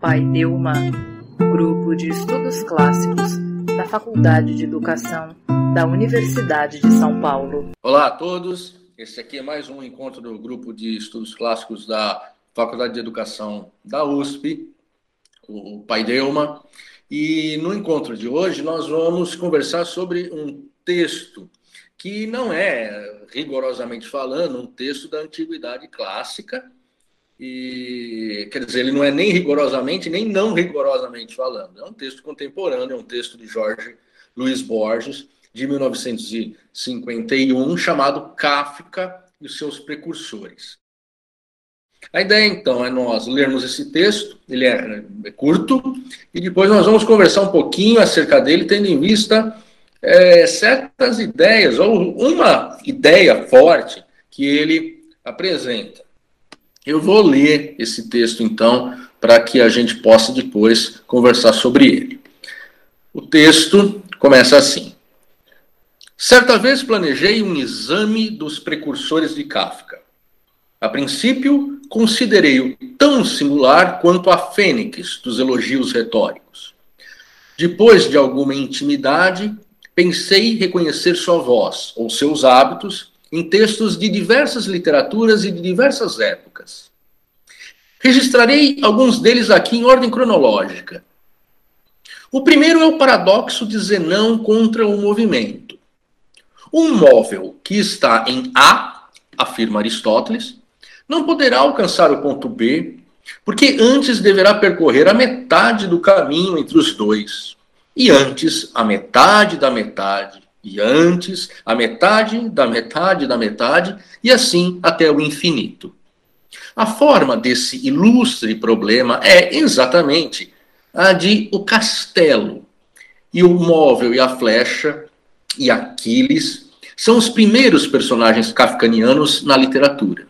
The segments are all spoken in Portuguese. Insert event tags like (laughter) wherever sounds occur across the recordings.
Pai Delma, Grupo de Estudos Clássicos da Faculdade de Educação da Universidade de São Paulo. Olá a todos, esse aqui é mais um encontro do Grupo de Estudos Clássicos da Faculdade de Educação da USP, o Pai Delma. E no encontro de hoje nós vamos conversar sobre um texto que não é, rigorosamente falando, um texto da antiguidade clássica, e quer dizer, ele não é nem rigorosamente, nem não rigorosamente falando. É um texto contemporâneo, é um texto de Jorge Luiz Borges, de 1951, chamado Kafka e os seus precursores. A ideia, então, é nós lermos esse texto, ele é, é curto, e depois nós vamos conversar um pouquinho acerca dele, tendo em vista é, certas ideias, ou uma ideia forte que ele apresenta. Eu vou ler esse texto, então, para que a gente possa depois conversar sobre ele. O texto começa assim. Certa vez planejei um exame dos precursores de Kafka. A princípio, considerei-o tão singular quanto a fênix dos elogios retóricos. Depois de alguma intimidade, pensei reconhecer sua voz ou seus hábitos em textos de diversas literaturas e de diversas épocas. Registrarei alguns deles aqui em ordem cronológica. O primeiro é o paradoxo de Zenão contra o movimento. Um móvel que está em A, afirma Aristóteles, não poderá alcançar o ponto B, porque antes deverá percorrer a metade do caminho entre os dois, e antes a metade da metade, e antes a metade da metade da metade, e assim até o infinito. A forma desse ilustre problema é exatamente a de o castelo. E o móvel e a flecha e Aquiles são os primeiros personagens kafkanianos na literatura.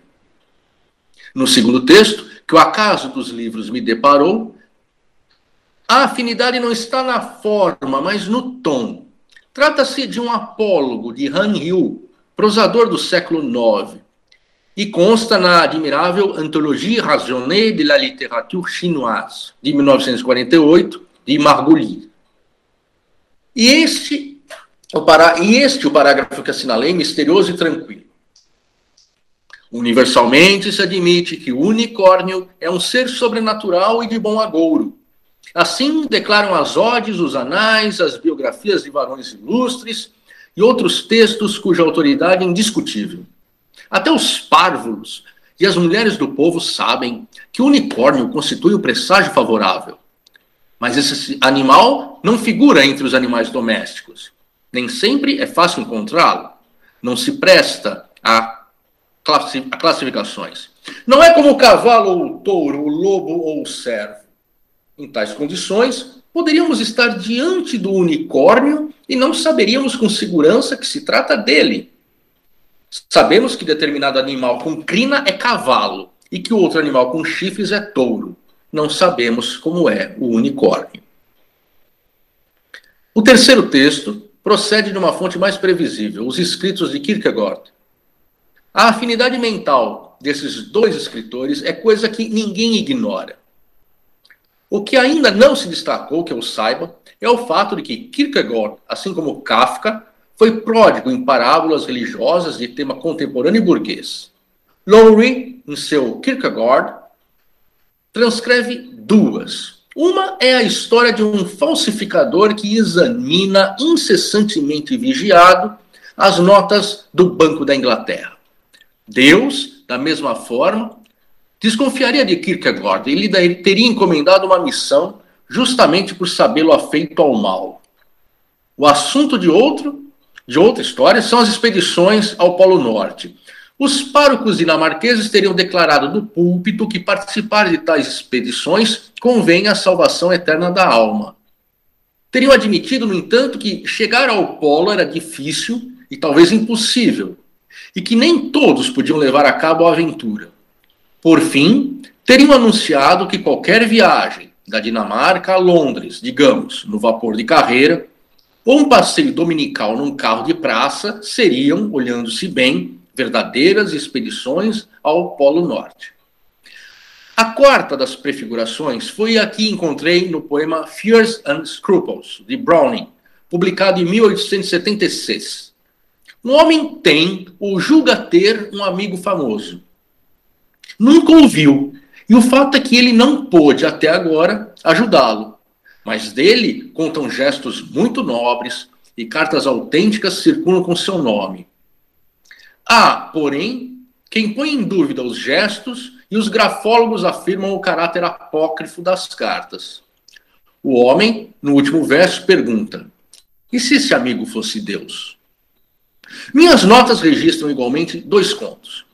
No segundo texto, que o acaso dos livros me deparou, a afinidade não está na forma, mas no tom. Trata-se de um apólogo de Han Yu, prosador do século IX, e consta na admirável Anthologie raisonnée de la littérature chinoise, de 1948, de Margolin. E este, o para... e este o parágrafo que assinalei, misterioso e tranquilo. Universalmente se admite que o unicórnio é um ser sobrenatural e de bom agouro, Assim declaram as odes, os anais, as biografias de varões ilustres e outros textos cuja autoridade é indiscutível. Até os párvulos e as mulheres do povo sabem que o unicórnio constitui o presságio favorável. Mas esse animal não figura entre os animais domésticos. Nem sempre é fácil encontrá-lo. Não se presta a, classificações. Não é como o cavalo ou o touro, o lobo ou o servo. Em tais condições, poderíamos estar diante do unicórnio e não saberíamos com segurança que se trata dele. Sabemos que determinado animal com crina é cavalo e que outro animal com chifres é touro. Não sabemos como é o unicórnio. O terceiro texto procede de uma fonte mais previsível, os escritos de Kierkegaard. A afinidade mental desses dois escritores é coisa que ninguém ignora. O que ainda não se destacou, que eu saiba, é o fato de que Kierkegaard, assim como Kafka, foi pródigo em parábolas religiosas de tema contemporâneo e burguês. Lowry, em seu Kierkegaard, transcreve duas. Uma é a história de um falsificador que examina incessantemente vigiado as notas do Banco da Inglaterra. Deus, da mesma forma, Desconfiaria de Kierkegaard, ele teria encomendado uma missão justamente por sabê-lo afeito ao mal. O assunto de outro, de outra história, são as expedições ao Polo Norte. Os párocos dinamarqueses teriam declarado do púlpito que participar de tais expedições convém à salvação eterna da alma. Teriam admitido, no entanto, que chegar ao polo era difícil e talvez impossível, e que nem todos podiam levar a cabo a aventura. Por fim, teriam anunciado que qualquer viagem da Dinamarca a Londres, digamos, no vapor de carreira, ou um passeio dominical num carro de praça seriam, olhando-se bem, verdadeiras expedições ao Polo Norte. A quarta das prefigurações foi a que encontrei no poema Fears and Scruples, de Browning, publicado em 1876. Um homem tem ou julga ter um amigo famoso. Nunca o viu, e o fato é que ele não pôde, até agora, ajudá-lo. Mas dele contam gestos muito nobres e cartas autênticas circulam com seu nome. Há, porém, quem põe em dúvida os gestos e os grafólogos afirmam o caráter apócrifo das cartas. O homem, no último verso, pergunta: E se esse amigo fosse Deus? Minhas notas registram igualmente dois contos.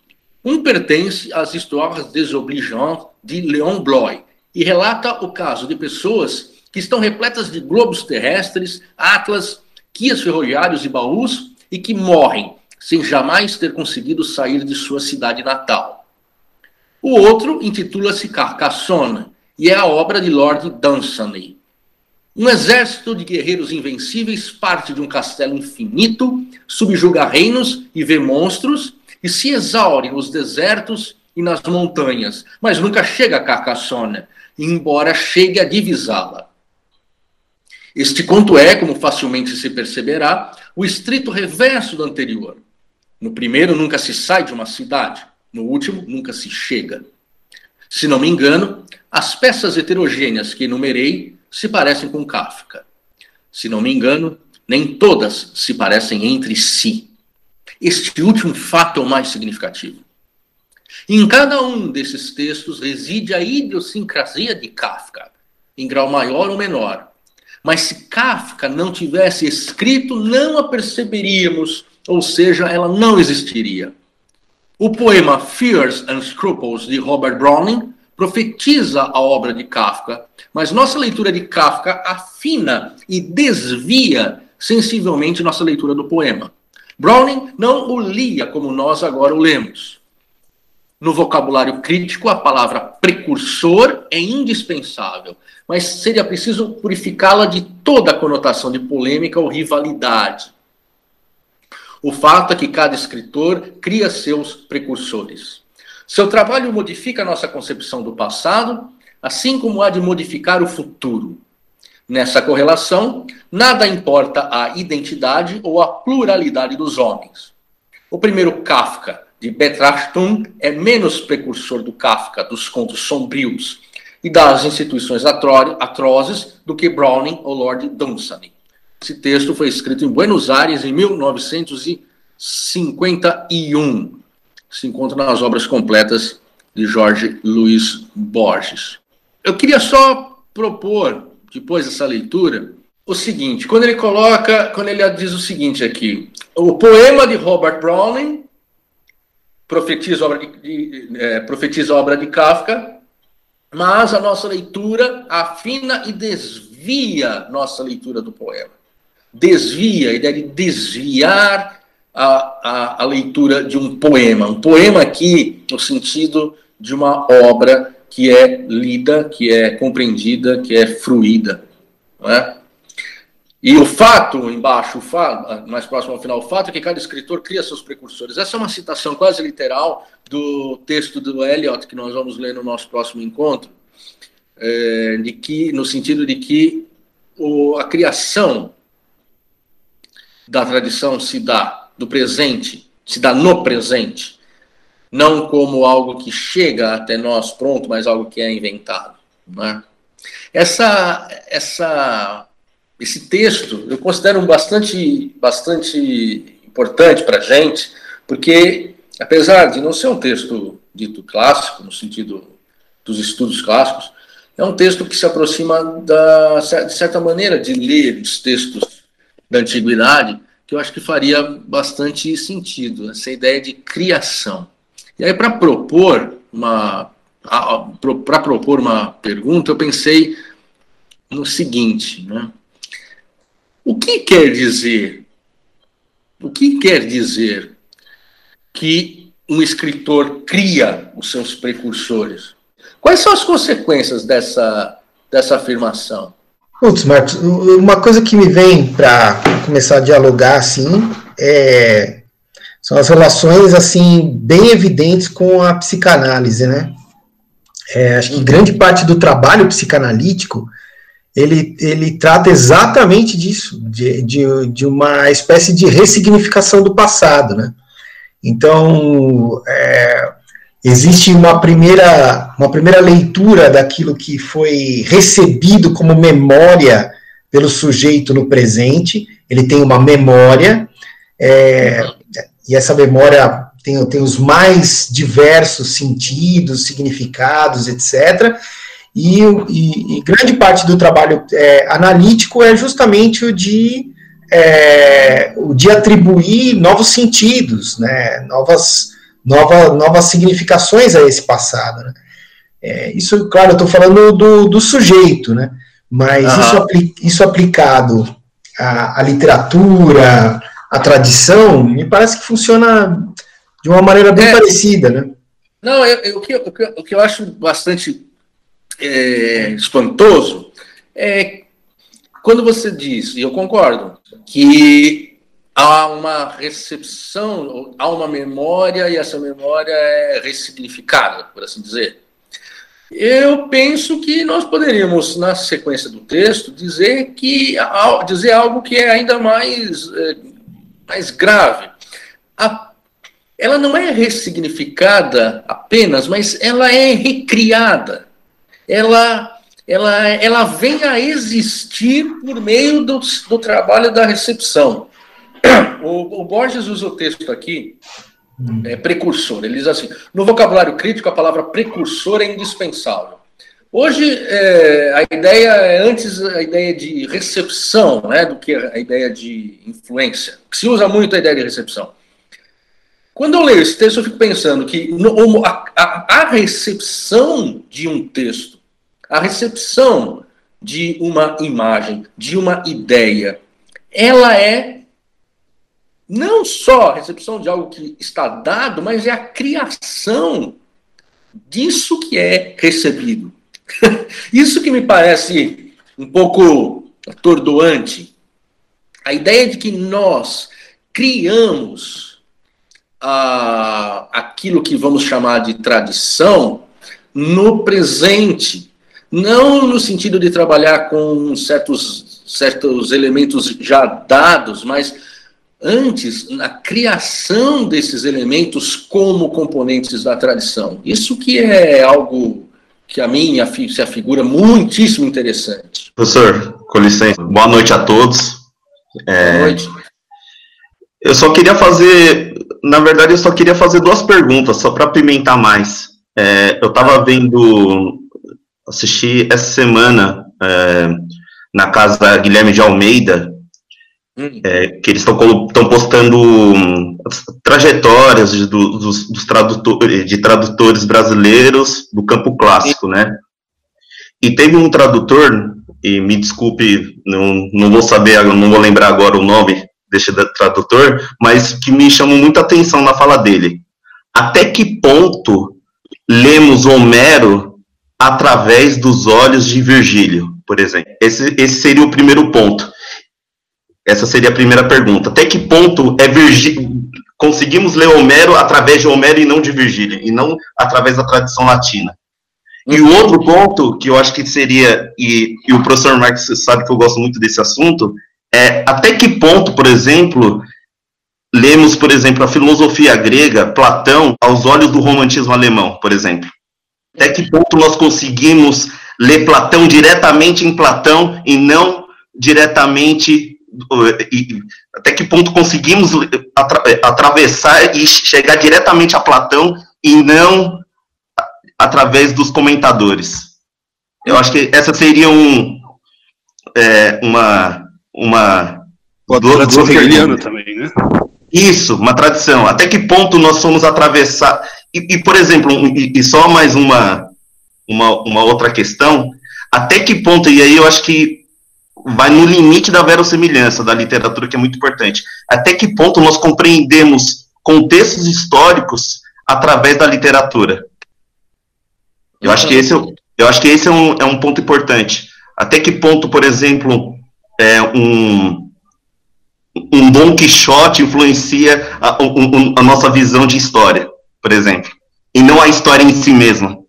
Um pertence às Histoires désobligeantes de Léon Bloy e relata o caso de pessoas que estão repletas de globos terrestres, atlas, guias ferroviários e baús e que morrem sem jamais ter conseguido sair de sua cidade natal. O outro intitula-se Carcassonne e é a obra de Lord Dunsany. Um exército de guerreiros invencíveis parte de um castelo infinito, subjuga reinos e vê monstros, e se exaure nos desertos e nas montanhas, mas nunca chega a Carcassonne, embora chegue a divisá-la. Este conto é, como facilmente se perceberá, o estrito reverso do anterior. No primeiro, nunca se sai de uma cidade, no último, nunca se chega. Se não me engano, as peças heterogêneas que enumerei se parecem com Kafka. Se não me engano, nem todas se parecem entre si. Este último fato é o mais significativo. Em cada um desses textos reside a idiosincrasia de Kafka, em grau maior ou menor. Mas se Kafka não tivesse escrito, não a perceberíamos, ou seja, ela não existiria. O poema Fears and Scruples, de Robert Browning, profetiza a obra de Kafka, mas nossa leitura de Kafka afina e desvia sensivelmente nossa leitura do poema. Browning não o lia como nós agora o lemos. No vocabulário crítico, a palavra precursor é indispensável, mas seria preciso purificá-la de toda a conotação de polêmica ou rivalidade. O fato é que cada escritor cria seus precursores. Seu trabalho modifica a nossa concepção do passado, assim como há de modificar o futuro. Nessa correlação, nada importa a identidade ou a pluralidade dos homens. O primeiro Kafka, de Betrachtung, é menos precursor do Kafka, dos contos sombrios e das instituições atrozes do que Browning ou Lord Dunsany. Esse texto foi escrito em Buenos Aires em 1951. Se encontra nas obras completas de Jorge Luiz Borges. Eu queria só propor depois dessa leitura, o seguinte, quando ele coloca, quando ele diz o seguinte aqui, o poema de Robert Browning profetiza a obra de, de é, profetiza obra de Kafka, mas a nossa leitura afina e desvia nossa leitura do poema. Desvia, a ideia de desviar a, a, a leitura de um poema. Um poema aqui no sentido de uma obra que é lida, que é compreendida, que é fruída. É? E o fato, embaixo, o fato, mais próximo ao final, o fato é que cada escritor cria seus precursores. Essa é uma citação quase literal do texto do Eliot, que nós vamos ler no nosso próximo encontro, é, de que, no sentido de que o, a criação da tradição se dá do presente, se dá no presente, não como algo que chega até nós pronto, mas algo que é inventado. Né? Essa, essa, esse texto eu considero bastante, bastante importante para a gente, porque apesar de não ser um texto dito clássico, no sentido dos estudos clássicos, é um texto que se aproxima da, de certa maneira de ler os textos da antiguidade, que eu acho que faria bastante sentido, essa ideia de criação. E aí, para propor uma para propor uma pergunta, eu pensei no seguinte, né? O que quer dizer? O que quer dizer que um escritor cria os seus precursores? Quais são as consequências dessa, dessa afirmação? Putz, Marcos, uma coisa que me vem para começar a dialogar assim é são as relações, assim, bem evidentes com a psicanálise, né? é, acho que grande parte do trabalho psicanalítico ele, ele trata exatamente disso, de, de, de uma espécie de ressignificação do passado, né? Então, é, existe uma primeira, uma primeira leitura daquilo que foi recebido como memória pelo sujeito no presente, ele tem uma memória, é, e essa memória tem, tem os mais diversos sentidos, significados, etc., e, e, e grande parte do trabalho é, analítico é justamente o de, é, o de atribuir novos sentidos, né, novas, nova, novas significações a esse passado. Né. É, isso, claro, eu estou falando do, do sujeito, né, mas uhum. isso, apli isso aplicado à, à literatura, à tradição, me parece que funciona de uma maneira bem é. parecida, né? Não, eu, eu, o, que, o, que, o que eu acho bastante é, espantoso é quando você diz, e eu concordo, que há uma recepção, há uma memória e essa memória é ressignificada, por assim dizer. Eu penso que nós poderíamos, na sequência do texto, dizer que dizer algo que é ainda mais, é, mais grave. A, ela não é ressignificada apenas, mas ela é recriada ela, ela, ela vem a existir por meio do, do trabalho da recepção. O, o Borges usa o texto aqui, é, precursor. Ele diz assim: no vocabulário crítico, a palavra precursor é indispensável. Hoje, é, a ideia é antes a ideia de recepção né, do que a ideia de influência, se usa muito a ideia de recepção. Quando eu leio esse texto, eu fico pensando que no, a, a, a, recepção de um texto, a recepção de uma imagem, de uma ideia, ela é não só a recepção de algo que está dado, mas é a criação disso que é recebido. (laughs) Isso que me parece um pouco atordoante. A ideia de que nós criamos a, aquilo que vamos chamar de tradição no presente, não no sentido de trabalhar com certos, certos elementos já dados, mas antes na criação desses elementos como componentes da tradição. Isso que é algo que a mim se afigura muitíssimo interessante. Professor, com licença, boa noite a todos. É, boa noite. Eu só queria fazer na verdade, eu só queria fazer duas perguntas, só para pimentar mais. É, eu estava vendo, assisti essa semana é, na casa Guilherme de Almeida. É, que eles estão postando um, trajetórias de, do, dos, dos tradutores, de tradutores brasileiros do campo clássico, né? E teve um tradutor, e me desculpe, não, não vou saber, não vou lembrar agora o nome, deste tradutor, mas que me chamou muita atenção na fala dele. Até que ponto lemos Homero através dos olhos de Virgílio, por exemplo? Esse, esse seria o primeiro ponto. Essa seria a primeira pergunta. Até que ponto é Virgílio, conseguimos ler Homero através de Homero e não de Virgílio, e não através da tradição latina? E o outro ponto que eu acho que seria, e, e o professor Marx sabe que eu gosto muito desse assunto, é, até que ponto, por exemplo, lemos, por exemplo, a filosofia grega, Platão, aos olhos do romantismo alemão, por exemplo? Até que ponto nós conseguimos ler Platão diretamente em Platão e não diretamente. Até que ponto conseguimos atra atravessar e chegar diretamente a Platão e não através dos comentadores? Eu acho que essa seria um, é, uma, uma. Uma tradição hegeliana também, né? Isso, uma tradição. Até que ponto nós somos atravessar. E, e por exemplo, e, e, só mais uma, uma, uma outra questão. Até que ponto, e aí eu acho que vai no limite da verossimilhança da literatura, que é muito importante. Até que ponto nós compreendemos contextos históricos através da literatura? Eu acho que esse, é, eu acho que esse é, um, é um ponto importante. Até que ponto, por exemplo, é, um, um Dom Quixote influencia a, um, a, nossa visão de história, por exemplo, e não a história em si mesma.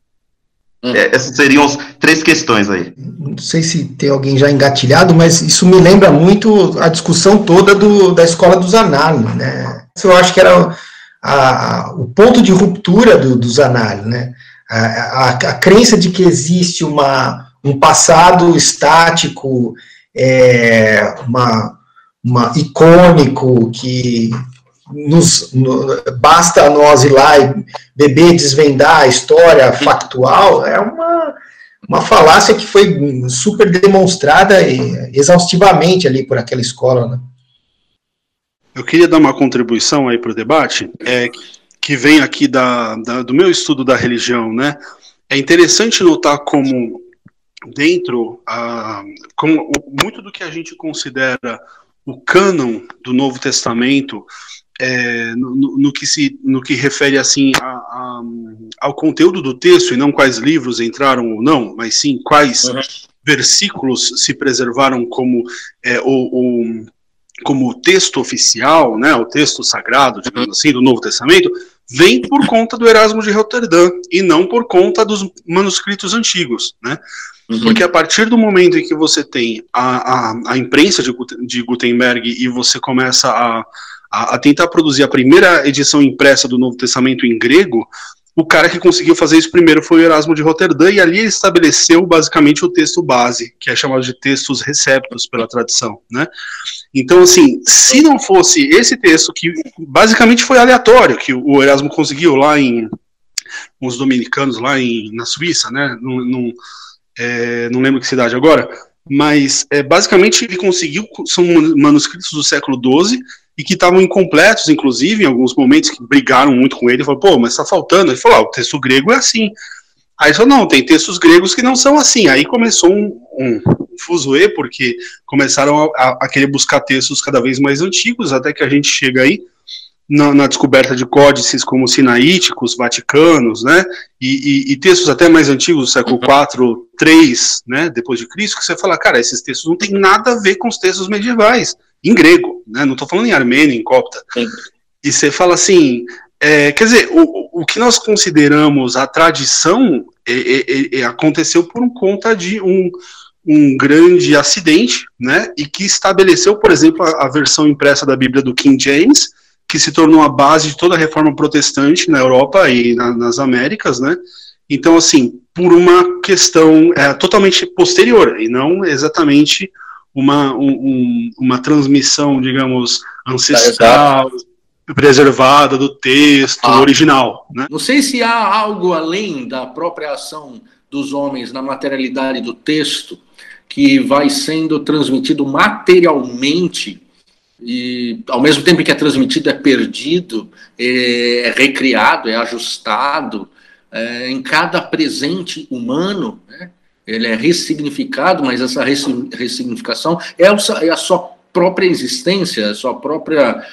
Hum. É, essas seriam as três questões aí. Não sei se tem alguém já engatilhado, mas isso me lembra muito a discussão toda do, da escola dos análises, né? Eu acho que era a, a, o ponto de ruptura do, dos análises, né? A, a, crença de que existe uma, um passado estático, é, uma, uma icônico que nos, no, basta nós ir lá e beber, desvendar a história factual, é uma, uma falácia que foi super demonstrada exaustivamente ali por aquela escola. Né? Eu queria dar uma contribuição aí para o debate, é, que vem aqui da, da, do meu estudo da religião, né? É interessante notar como dentro, ah, como muito do que a gente considera o cânon do Novo Testamento é, no, no, que se, no que refere assim a, a, ao conteúdo do texto e não quais livros entraram ou não, mas sim quais uhum. versículos se preservaram como é, o, o, como texto oficial, né, o texto sagrado, digamos assim, do Novo Testamento, vem por conta do Erasmo de Roterdã e não por conta dos manuscritos antigos, né? Uhum. Porque a partir do momento em que você tem a, a, a imprensa de, de Gutenberg e você começa a a, a tentar produzir a primeira edição impressa do Novo Testamento em grego, o cara que conseguiu fazer isso primeiro foi o Erasmo de Roterdã, e ali ele estabeleceu basicamente o texto base, que é chamado de textos receptos pela tradição, né? Então, assim, se não fosse esse texto, que basicamente foi aleatório, que o Erasmo conseguiu lá em os dominicanos lá em, na Suíça, né? Não, não, é, não lembro que cidade agora, mas é, basicamente ele conseguiu, são manuscritos do século XII, e que estavam incompletos, inclusive, em alguns momentos que brigaram muito com ele, falou, pô, mas está faltando. Ele falou, ah, o texto grego é assim. Aí ele falou, não, tem textos gregos que não são assim. Aí começou um, um fuzuê, porque começaram a, a, querer buscar textos cada vez mais antigos, até que a gente chega aí na, na descoberta de códices como sinaíticos, vaticanos, né, e, e, e, textos até mais antigos, do século IV, uhum. III, né, depois de Cristo, que você fala, cara, esses textos não têm nada a ver com os textos medievais em grego, né? Não estou falando em armênio, em copta. Sim. E você fala assim, é, quer dizer, o, o que nós consideramos a tradição é, é, é, aconteceu por conta de um, um grande acidente, né? E que estabeleceu, por exemplo, a, a versão impressa da Bíblia do King James, que se tornou a base de toda a reforma protestante na Europa e na, nas Américas, né? Então, assim, por uma questão é, totalmente posterior e não exatamente uma, um, uma transmissão, digamos, ancestral, preservada do texto ah, original. Né? Não sei se há algo além da própria ação dos homens na materialidade do texto que vai sendo transmitido materialmente e ao mesmo tempo que é transmitido é perdido, é, é recriado, é ajustado é, em cada presente humano, né? ele é ressignificado, mas essa ressignificação é, é a sua própria existência, a sua própria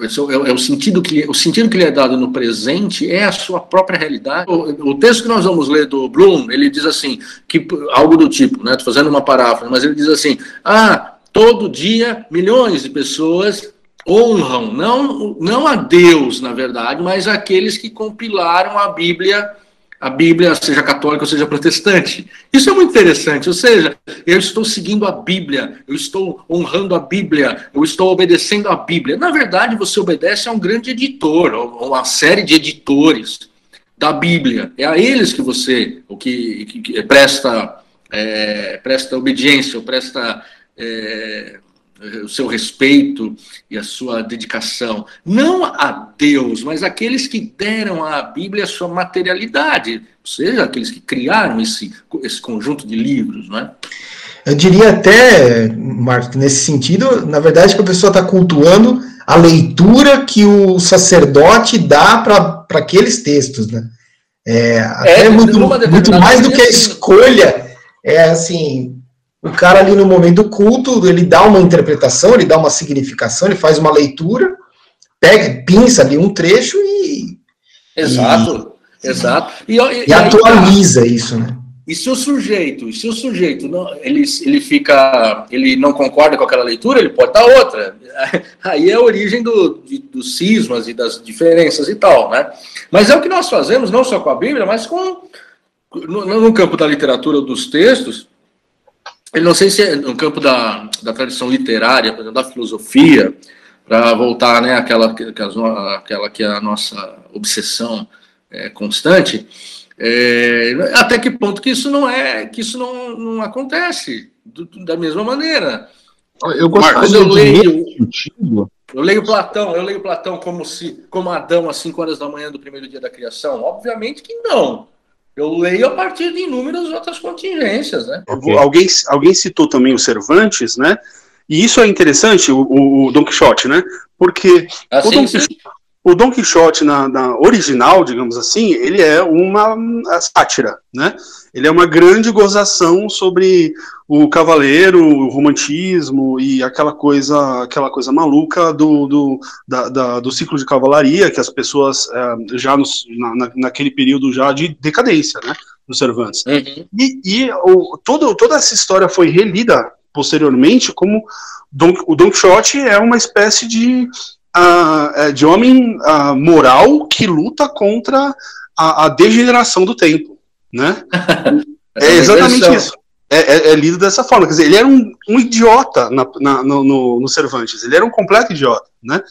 é, é o sentido que o sentido que lhe é dado no presente é a sua própria realidade. O, o, texto que nós vamos ler do Bloom, ele diz assim, que algo do tipo, né? Tô fazendo uma paráfrase, mas ele diz assim: "Ah, todo dia milhões de pessoas honram não não a Deus, na verdade, mas aqueles que compilaram a Bíblia a Bíblia, seja católica ou seja protestante. Isso é muito interessante, ou seja, eu estou seguindo a Bíblia, eu estou honrando a Bíblia, eu estou obedecendo a Bíblia. Na verdade, você obedece a um grande editor, a uma série de editores da Bíblia. É a eles que você o que, que, que presta, é, presta obediência, ou presta. É, o seu respeito e a sua dedicação, não a Deus, mas aqueles que deram à Bíblia a sua materialidade, ou seja, aqueles que criaram esse, esse conjunto de livros, não é? Eu diria até, Marcos, nesse sentido, na verdade, que a pessoa está cultuando a leitura que o sacerdote dá para aqueles textos, né? É, até é, muito, muito mais do que a escolha, é assim, o cara ali no momento do culto, ele dá uma interpretação, ele dá uma significação, ele faz uma leitura, pega, pinça ali um trecho e. Exato, e, exato. E, e, e atualiza aí, isso, né? E se o sujeito, se o sujeito não, ele, ele fica, ele não concorda com aquela leitura, ele pode dar outra. (laughs) Aí é a origem do, de, dos cismas e das diferenças e tal, né? Mas é o que nós fazemos não só com a Bíblia, mas com no, no, campo da literatura dos textos, ele não sei se é no campo da, da tradição literária, por exemplo, da filosofia, para voltar né, àquela, àquela que é a nossa obsessão é, constante, é, até que ponto que isso não é, que isso não, não acontece do, da mesma maneira. Eu gostaria Marcos, eu leio, eu leio Platão, eu leio Platão como se como Adão às 5 horas da manhã do primeiro dia da criação. Obviamente que não. Eu leio a partir de inúmeras outras contingências, né? Okay. Alguém, alguém citou também o Cervantes, né? E isso é interessante, o, o Don Quixote, né? Porque assim, o, Don Quixote, o, Don Quixote, na, na, original, digamos assim, ele é uma sátira, né? Ele é uma grande gozação sobre o cavaleiro, o romantismo e aquela coisa, aquela coisa maluca do, do, da, da, do ciclo de cavalaria que as pessoas é, já nos, na, naquele período já de decadência, né? No Cervantes. Uhum. E, e o, todo, toda essa história foi relida posteriormente como Don, o Don Quixote é uma espécie de, uh, de homem uh, moral que luta contra a, a degeneração do tempo, né? (laughs) é, exatamente isso. É, é, é, lido dessa forma, quer dizer, ele era um, um idiota na, na, no, no, Cervantes, ele era um completo idiota, né?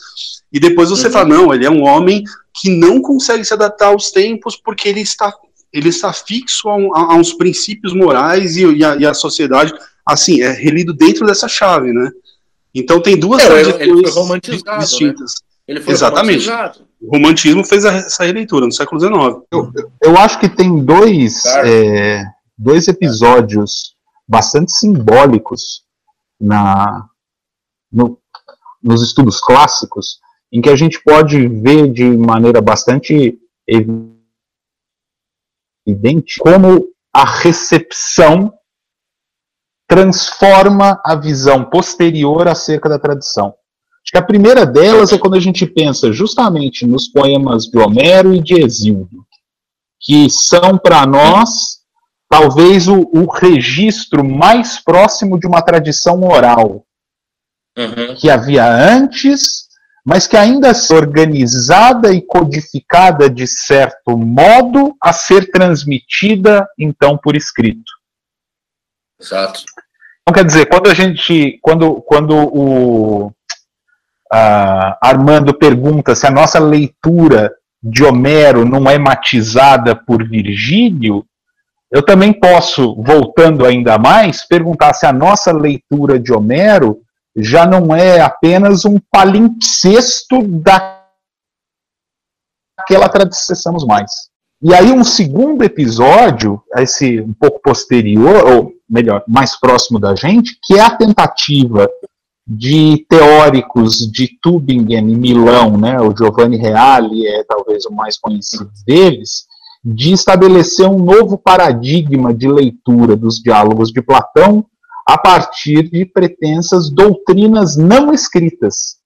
E depois você uhum. fala, não, ele é um homem que não consegue se adaptar aos tempos porque ele está ele está fixo a, um, a uns princípios morais e, e, a, e, a, sociedade assim, é relido dentro dessa chave, né? Então tem duas é, tradições né? distintas. Né? Ele foi Exatamente. Romantizado. O romantismo fez essa releitura no século XIX. Eu, eu acho que tem dois, é, dois episódios bastante simbólicos na, no, nos estudos clássicos em que a gente pode ver de maneira bastante evidente como a recepção transforma a visão posterior acerca da tradição. Acho que a primeira delas é quando a gente pensa justamente nos poemas de Homero e de Exílio, que são para nós talvez o, o, registro mais próximo de uma tradição oral uhum. que havia antes, mas que ainda é organizada e codificada de certo modo a ser transmitida então por escrito. Exato. Então, quer dizer, quando a gente, quando, quando o Armando pergunta se a nossa leitura de Homero não é matizada por Virgílio, eu também posso, voltando ainda mais, perguntar se a nossa leitura de Homero já não é apenas um palimpsesto daquela tradição mais. E aí um segundo episódio, esse um pouco posterior, ou melhor, mais próximo da gente, que é a tentativa de teóricos de Tübingen e Milão, né, o Giovanni Reale é talvez o mais conhecido deles, de estabelecer um novo paradigma de leitura dos diálogos de Platão a partir de pretensas doutrinas não escritas,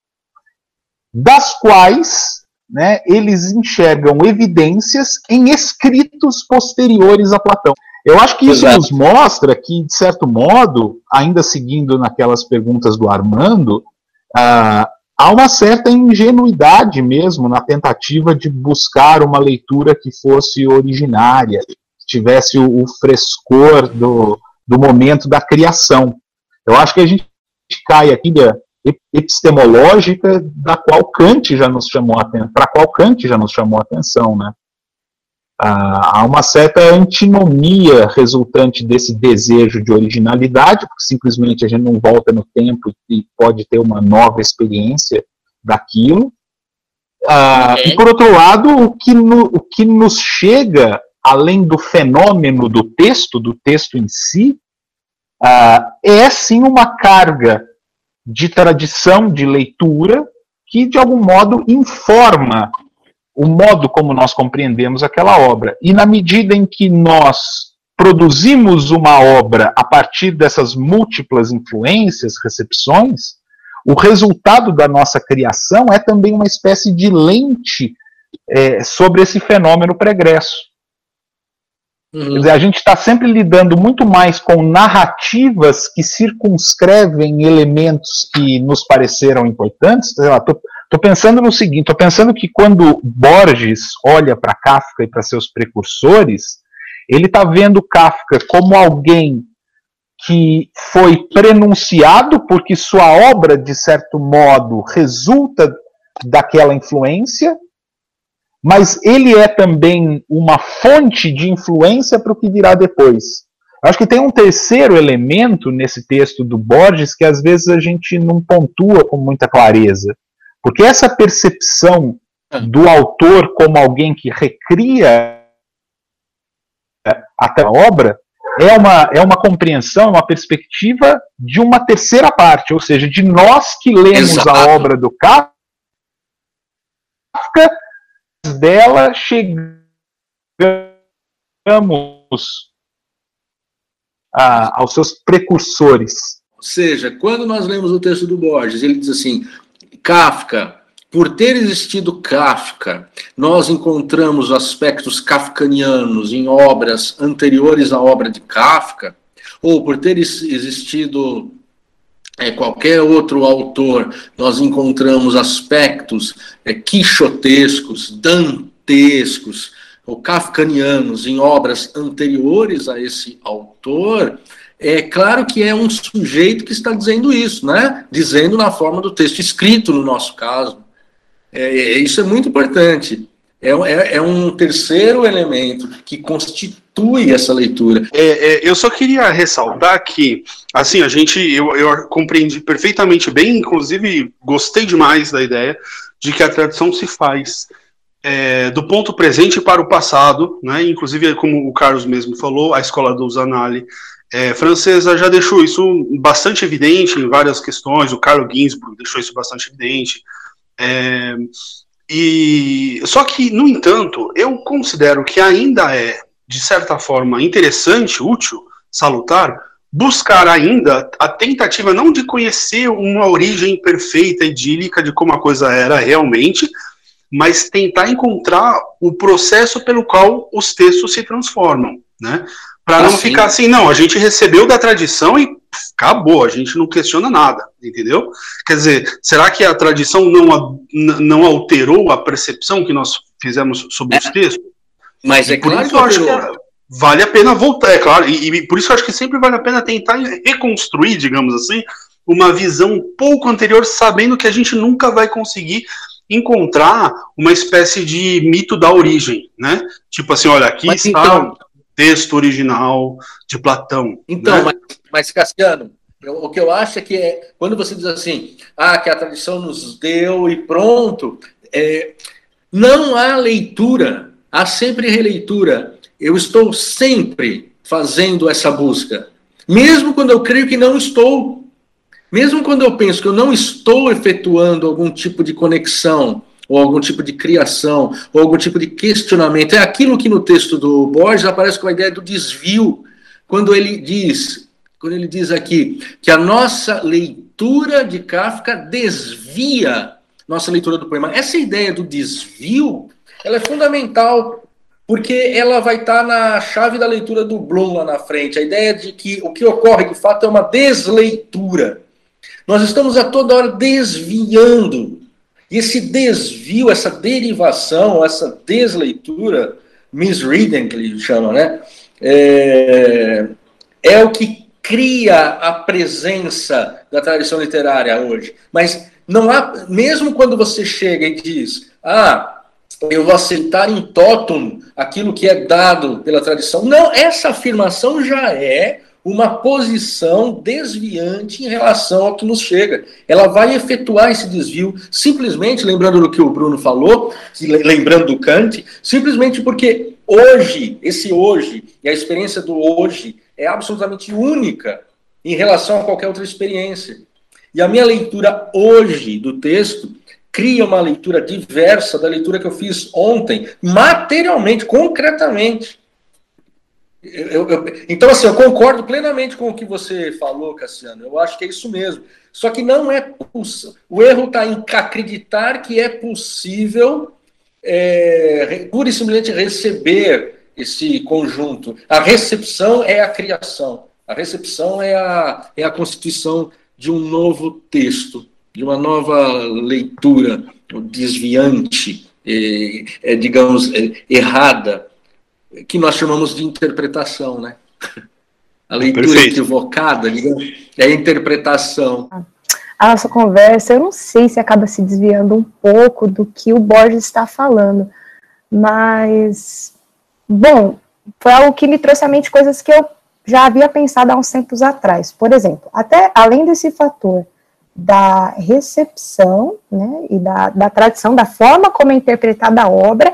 das quais né, eles enxergam evidências em escritos posteriores a Platão. Eu acho que isso Exato. nos mostra que, de certo modo, ainda seguindo naquelas perguntas do Armando, ah, há uma certa ingenuidade mesmo na tentativa de buscar uma leitura que fosse originária, que tivesse o, o frescor do, do momento da criação. Eu acho que a gente cai aqui epistemológica da qual Kant já nos chamou para qual Kant já nos chamou a atenção, né? Há uma certa antinomia resultante desse desejo de originalidade, porque simplesmente a gente não volta no tempo e pode ter uma nova experiência daquilo. Ah, okay. E por outro lado, o que, no, o que nos chega, além do fenômeno do texto, do texto em si, ah, é sim uma carga de tradição de leitura que, de algum modo, informa o modo como nós compreendemos aquela obra. E na medida em que nós produzimos uma obra a partir dessas múltiplas influências, recepções, o resultado da nossa criação é também uma espécie de lente é, sobre esse fenômeno pregresso. Uhum. Dizer, a gente está sempre lidando muito mais com narrativas que circunscrevem elementos que nos pareceram importantes. Estou pensando no seguinte: estou pensando que quando Borges olha para Kafka e para seus precursores, Ele está vendo Kafka como alguém que foi prenunciado porque sua obra, de certo modo, resulta daquela influência, mas ele é também uma fonte de influência para o que virá depois. Acho que tem um terceiro elemento nesse texto do Borges que às vezes a gente não pontua com muita clareza. Porque essa percepção do autor como alguém que recria a obra é uma, é uma compreensão, uma perspectiva de uma terceira parte, ou seja, de nós que lemos Exato. a obra do Kafka, dela chegamos a, aos seus precursores. Ou seja, quando nós lemos o texto do Borges, ele diz assim: Kafka, por ter existido Kafka, nós encontramos aspectos kafkanianos em obras anteriores à obra de Kafka, ou por ter existido é, qualquer outro autor, nós encontramos aspectos é, quixotescos, dantescos, ou kafkanianos em obras anteriores a esse autor, é claro que é um sujeito que está dizendo isso, né? Dizendo na forma do texto escrito, no nosso caso. É, é isso é muito importante. É, é, é, um terceiro elemento que constitui essa leitura. É, é, eu só queria ressaltar que, assim, a gente, eu, eu compreendi perfeitamente bem, inclusive gostei demais da ideia de que a tradução se faz é, do ponto presente para o passado, né? inclusive, como o Carlos mesmo falou, a escola do Zanali é, francesa já deixou isso bastante evidente em várias questões, o Carlo Ginzburg deixou isso bastante evidente. É, e Só que, no entanto, eu considero que ainda é, de certa forma, interessante, útil, salutar, buscar ainda a tentativa não de conhecer uma origem perfeita, idílica de como a coisa era realmente, mas tentar encontrar o processo pelo qual os textos se transformam, né? Para não assim. ficar assim, não, a gente recebeu da tradição e acabou, a gente não questiona nada, entendeu? Quer dizer, será que a tradição não, não alterou a percepção que nós fizemos sobre é. os textos? Mas é claro que, eu acho que vale a pena voltar, é claro, e, e, por isso eu acho que sempre vale a pena tentar reconstruir, digamos assim, uma visão um pouco anterior, sabendo que a gente nunca vai conseguir encontrar uma espécie de mito da origem, né? Tipo assim, olha, aqui mas está então, texto original de Platão. Então, né? mas, mas, Cassiano, eu, o que eu acho é que é, quando você diz assim, ah, que a tradição nos deu e pronto, é, não há leitura, há sempre releitura. Eu estou sempre fazendo essa busca, mesmo quando eu creio que não estou. Mesmo quando eu penso que eu não estou efetuando algum tipo de conexão, ou algum tipo de criação, ou algum tipo de questionamento, é aquilo que no texto do Borges aparece com a ideia do desvio, quando ele diz, quando ele diz aqui que a nossa leitura de Kafka desvia nossa leitura do poema. Essa ideia do desvio, ela é fundamental porque ela vai estar na chave da leitura do Bloom lá na frente. A ideia de que o que ocorre de fato é uma desleitura. Nós estamos a toda hora desviando. E esse desvio, essa derivação, essa desleitura, misreading que ele chama, né? É, é o que cria a presença da tradição literária hoje. Mas não há, mesmo quando você chega e diz, ah, eu vou aceitar em totum aquilo que é dado pela tradição. Não, essa afirmação já é uma posição desviante em relação ao que nos chega. Ela vai efetuar esse desvio, simplesmente, lembrando do que o Bruno falou, lembrando do Kant, simplesmente porque hoje, esse hoje, e a experiência do hoje, é absolutamente única em relação a qualquer outra experiência. E a minha leitura hoje do texto cria uma leitura diversa da leitura que eu fiz ontem, materialmente, concretamente. Eu, eu, então, assim, eu concordo plenamente com o que você falou, Cassiano. Eu acho que é isso mesmo. Só que não é possível. O erro está em acreditar que é possível é, pura e simplesmente receber esse conjunto. A recepção é a criação. A recepção é a, é a constituição de um novo texto, de uma nova leitura desviante, é, é digamos, é, errada que nós chamamos de interpretação, né? (laughs) A leitura Perfeito. equivocada, digamos, é a interpretação. A nossa conversa, eu não sei se acaba se desviando um pouco do que o Borges está falando, mas, bom, foi algo que me trouxe à mente coisas que eu já havia pensado há uns tempos atrás. Por exemplo, até além desse fator da recepção né, e da, da tradição, da forma como é interpretada a obra,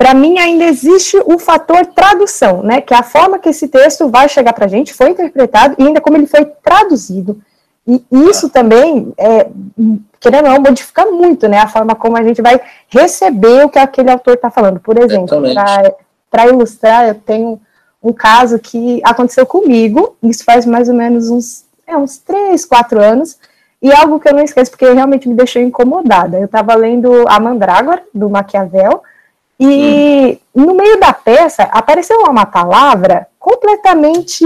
para mim ainda existe o fator tradução, né, que é a forma que esse texto vai chegar para a gente, foi interpretado e ainda como ele foi traduzido. E isso também, é, querendo ou não, modifica muito né, a forma como a gente vai receber o que aquele autor está falando. Por exemplo, para ilustrar, eu tenho um caso que aconteceu comigo, isso faz mais ou menos uns, é, uns 3, 4 anos, e algo que eu não esqueço, porque realmente me deixou incomodada. Eu estava lendo A Mandrágora, do Maquiavel, e hum. no meio da peça apareceu uma palavra completamente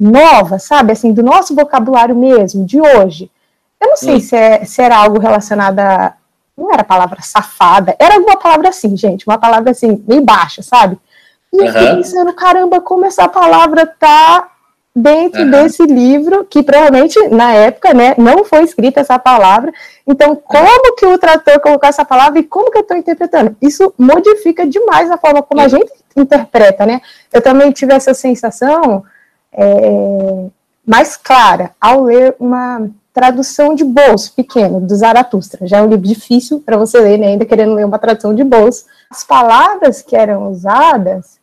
nova, sabe? Assim, do nosso vocabulário mesmo, de hoje. Eu não sei hum. se, é, se era algo relacionado a. Não era palavra safada, era alguma palavra assim, gente, uma palavra assim, meio baixa, sabe? E eu fiquei pensando, caramba, como essa palavra tá dentro uhum. desse livro, que provavelmente na época, né, não foi escrita essa palavra. Então, como que o trator colocou essa palavra e como que eu estou interpretando? Isso modifica demais a forma como a gente interpreta, né? Eu também tive essa sensação é, mais clara ao ler uma tradução de bolso pequeno do Zaratustra. Já é um livro difícil para você ler, né, ainda querendo ler uma tradução de bolso. As palavras que eram usadas,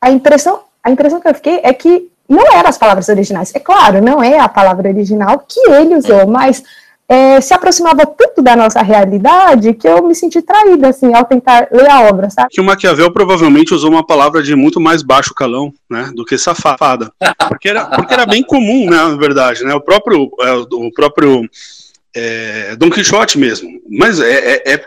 a impressão, a impressão que eu fiquei é que não eram as palavras originais. É claro, não é a palavra original que ele usou, mas é, se aproximava tanto da nossa realidade que eu me senti traída, assim, ao tentar ler a obra, sabe? Que o Maquiavel provavelmente usou uma palavra de muito mais baixo calão, né, do que safada. Porque era, porque era bem comum, né, na verdade, né, o próprio, é, o próprio é, Dom Quixote mesmo. Mas é, é, é,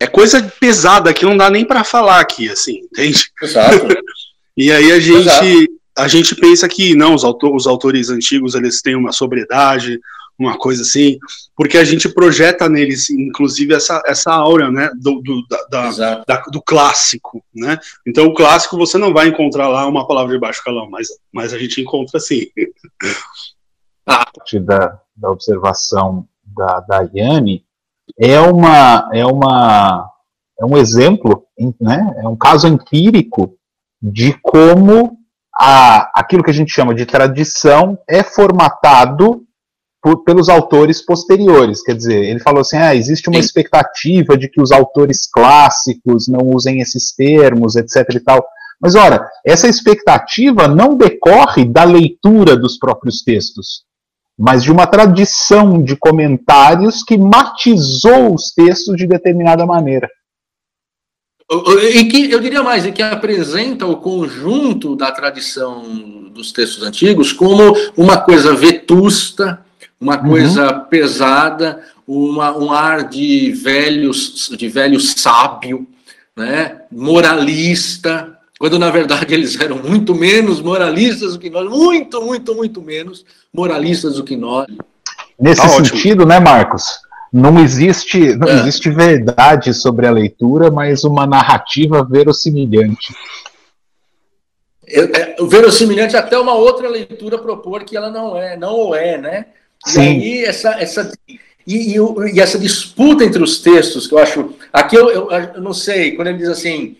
é coisa pesada que não dá nem para falar aqui, assim, entende? Exato. (laughs) e aí a gente... Exato a gente pensa que não, os, autor, os autores antigos eles têm uma sobriedade, uma coisa assim, porque a gente projeta neles, inclusive, essa, essa aura né, do, do, da, da, do clássico. Né? Então, o clássico você não vai encontrar lá uma palavra de baixo calão, mas, mas a gente encontra sim. (laughs) A partir da, da observação da, da Yane, é, uma, é, uma, é um exemplo, né, é um caso empírico de como a, aquilo que a gente chama de tradição é formatado por, pelos autores posteriores. Quer dizer, ele falou assim: ah, existe uma expectativa de que os autores clássicos não usem esses termos, etc. e tal. Mas, ora, essa expectativa não decorre da leitura dos próprios textos, mas de uma tradição de comentários que matizou os textos de determinada maneira. E que, eu diria mais, e que apresenta o conjunto da tradição dos textos antigos como uma coisa vetusta, uma uhum. coisa uhum. pesada, uma, um ar de velhos, de velho sábio, né? moralista, quando na verdade (laughs) eles eram muito menos moralistas do que nós, muito, muito, muito menos moralistas do que nós. Nesse tá sentido, ótimo. né, Marcos? Não existe, não é. existe verdade sobre a leitura, mas uma narrativa verossimilhante. É, o verossimilhante até uma outra leitura propor que ela não é, não é, né? Sim. E aí essa, essa e, e, e, essa disputa entre os textos que eu acho aqui eu, eu, eu não sei quando ele diz assim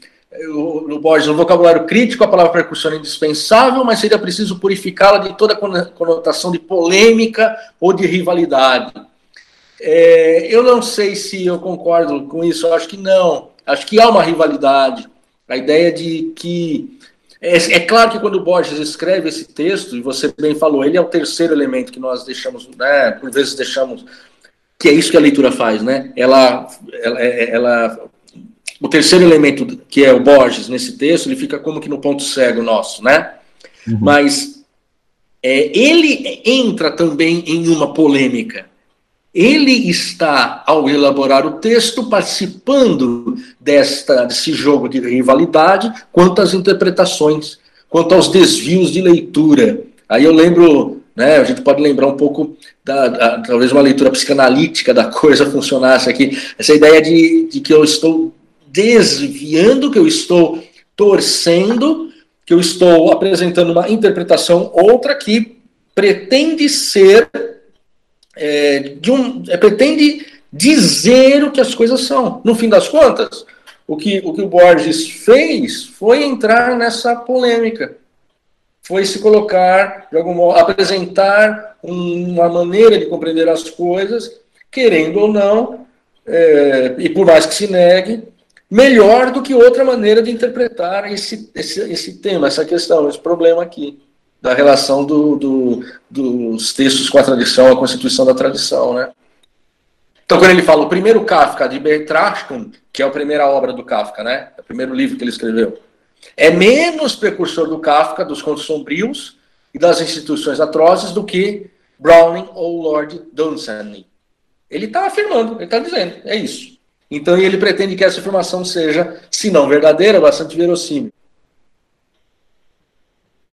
no Borges, no vocabulário crítico, a palavra percussão é indispensável, mas seria preciso purificá-la de toda conotação de polêmica ou de rivalidade. É, eu não sei se eu concordo com isso, acho que não. Acho que há uma rivalidade. A ideia de que. É, é, claro que quando o Borges escreve esse texto, e você bem falou, ele é o terceiro elemento que nós deixamos, né, por vezes deixamos, que é isso que a leitura faz, né? Ela, ela, ela o terceiro elemento que é o Borges nesse texto, ele fica como que no ponto cego nosso, né? Uhum. Mas é, ele entra também em uma polêmica ele está, ao elaborar o texto, participando desta, desse jogo de rivalidade quanto às interpretações, quanto aos desvios de leitura. Aí eu lembro, né, a gente pode lembrar um pouco, da, da talvez uma leitura psicanalítica da (laughs) coisa funcionasse aqui, essa ideia de, de que eu estou desviando, que eu estou torcendo que eu estou apresentando uma interpretação outra que pretende ser é, de um é, pretende dizer o que as coisas são. No fim das contas, o que o, que o Borges fez foi entrar nessa polêmica, foi se colocar de algum modo, apresentar uma maneira de compreender as coisas, querendo ou não, é, e por mais que se negue, melhor do que outra maneira de interpretar esse, esse, esse tema, essa questão, esse problema aqui, da relação do, do, dos textos com a tradição, a constituição da tradição, né? Então, quando ele fala o primeiro Kafka de Bertrand, que é a primeira obra do Kafka, né? É o primeiro livro que ele escreveu, é menos precursor do Kafka, dos contos sombrios e das instituições atrozes do que Browning ou Lord Dunsany. Ele está afirmando, ele está dizendo, é isso. Então ele pretende que essa informação seja, se não verdadeira, bastante verossímil.